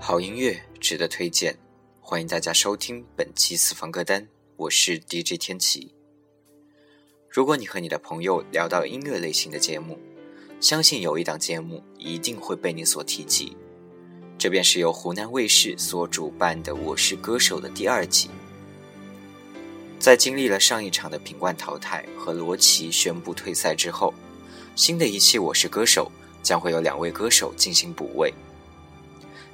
好音乐值得推荐，欢迎大家收听本期私房歌单，我是 DJ 天琪。如果你和你的朋友聊到音乐类型的节目，相信有一档节目一定会被你所提及，这便是由湖南卫视所主办的《我是歌手》的第二季。在经历了上一场的品冠淘汰和罗琦宣布退赛之后，新的一期《我是歌手》将会有两位歌手进行补位。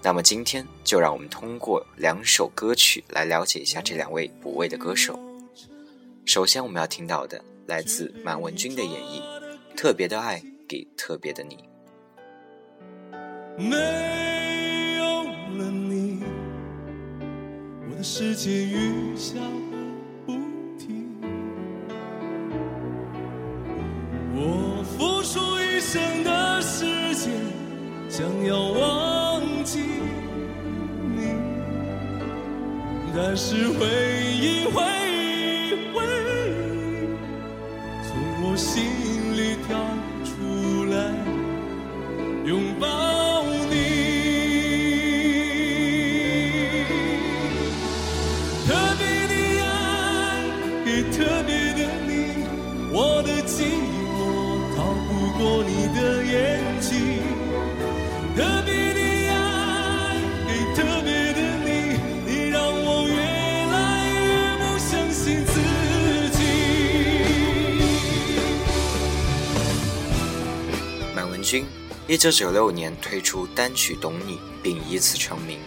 那么今天就让我们通过两首歌曲来了解一下这两位补位的歌手。首先我们要听到的来自满文军的演绎，《特别的爱给特别的你》。没有了你，我的世界雨下个不停。我付出一生的时间，想要忘但是回忆回忆回忆，从我心里跳出来，拥抱你。特别的爱给特别的你，我的寂寞逃不过你一九九六年推出单曲《懂你》，并以此成名。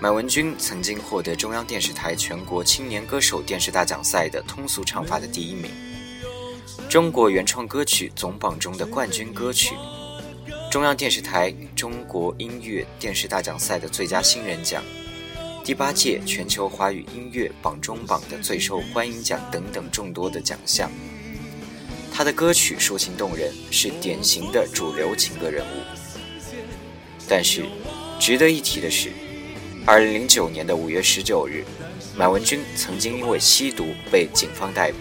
满文军曾经获得中央电视台全国青年歌手电视大奖赛的通俗唱法的第一名，中国原创歌曲总榜中的冠军歌曲，中央电视台中国音乐电视大奖赛的最佳新人奖，第八届全球华语音乐榜中榜的最受欢迎奖等等众多的奖项。他的歌曲抒情动人，是典型的主流情歌人物。但是，值得一提的是，二零零九年的五月十九日，满文军曾经因为吸毒被警方逮捕。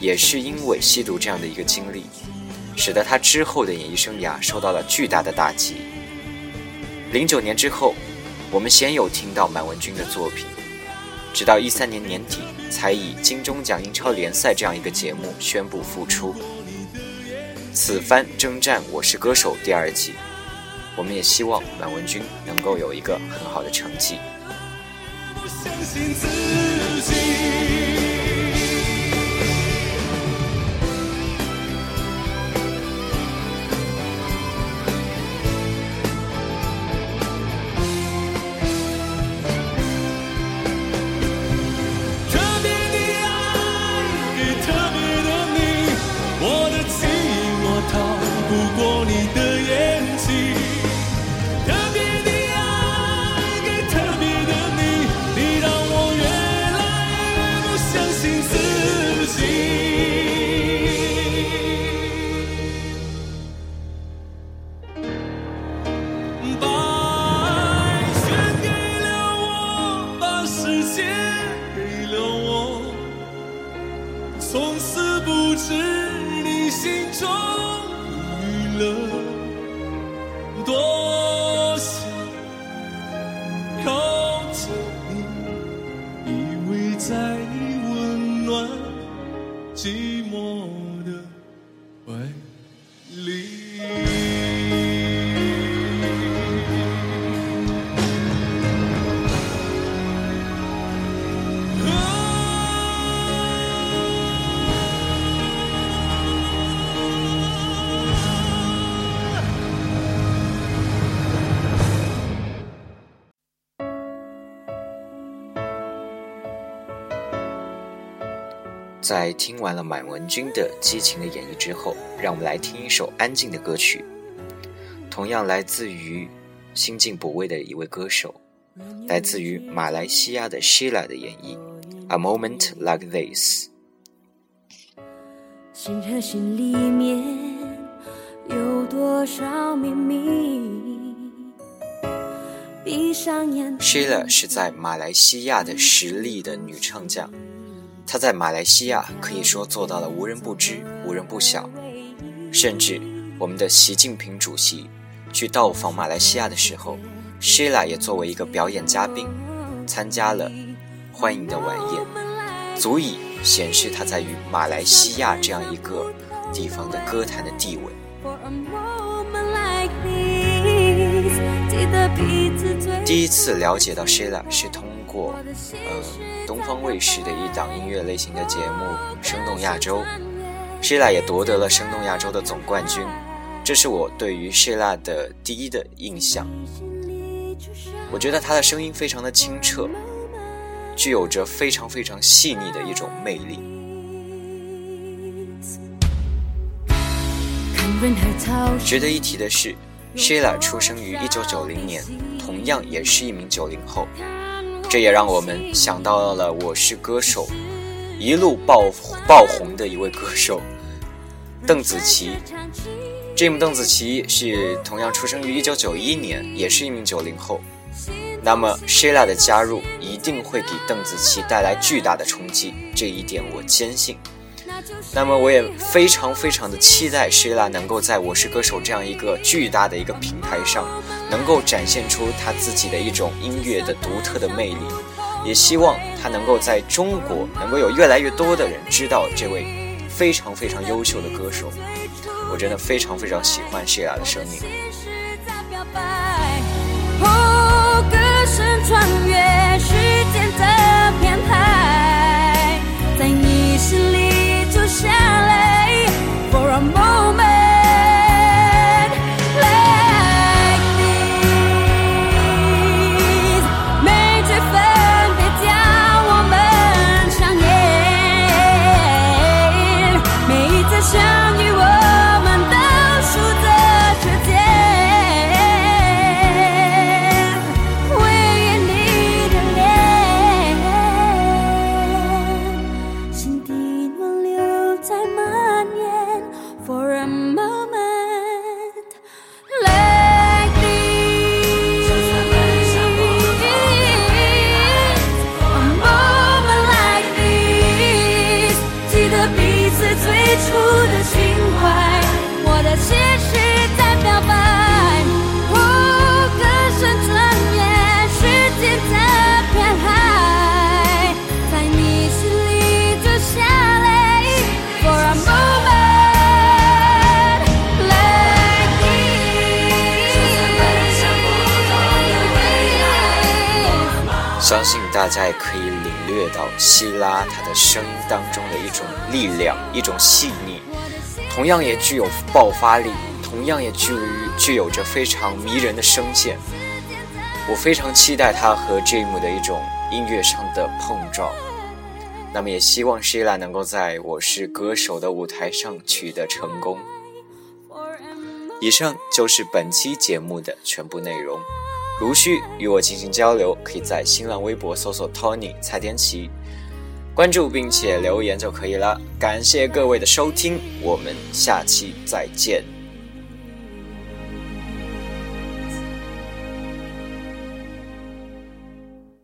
也是因为吸毒这样的一个经历，使得他之后的演艺生涯受到了巨大的打击。零九年之后，我们鲜有听到满文军的作品，直到一三年年底，才以金钟奖英超联赛这样一个节目宣布复出。此番征战《我是歌手》第二季，我们也希望满文军能够有一个很好的成绩。相信自己。不过你的在听完了满文军的激情的演绎之后，让我们来听一首安静的歌曲，同样来自于新晋补位的一位歌手，来自于马来西亚的 Sheila 的演绎，《A Moment Like This》。心和心里面有多少秘密？闭上眼。Sheila 是在马来西亚的实力的女唱将，她在马来西亚可以说做到了无人不知、无人不晓，甚至我们的习近平主席去到访马来西亚的时候，，Sheila 也作为一个表演嘉宾参加了欢迎的晚宴，足以显示他在于马来西亚这样一个地方的歌坛的地位。第一次了解到 Sheila 是通过呃东方卫视的一档音乐类型的节目《声动亚洲》，Sheila 也夺得了《声动亚洲》的总冠军。这是我对于 Sheila 的第一的印象。我觉得她的声音非常的清澈，具有着非常非常细腻的一种魅力。值得一提的是，Sheila 出生于1990年，同样也是一名90后。这也让我们想到了《我是歌手》一路爆爆红的一位歌手邓紫棋。这名邓紫棋是同样出生于1991年，也是一名90后。那么 Sheila 的加入一定会给邓紫棋带来巨大的冲击，这一点我坚信。那么我也非常非常的期待 Sheila 能够在我是歌手这样一个巨大的一个平台上，能够展现出她自己的一种音乐的独特的魅力。也希望她能够在中国能够有越来越多的人知道这位非常非常优秀的歌手。我真的非常非常喜欢谢雅的声音。歌声穿越时间的，在你心相信大家也可以领略到希拉她的声音当中的一种力量，一种细腻，同样也具有爆发力，同样也具具有着非常迷人的声线。我非常期待她和 Jim 的一种音乐上的碰撞。那么也希望希拉能够在我是歌手的舞台上取得成功。以上就是本期节目的全部内容。如需与我进行交流，可以在新浪微博搜索 Tony 蔡天琪，关注并且留言就可以了。感谢各位的收听，我们下期再见。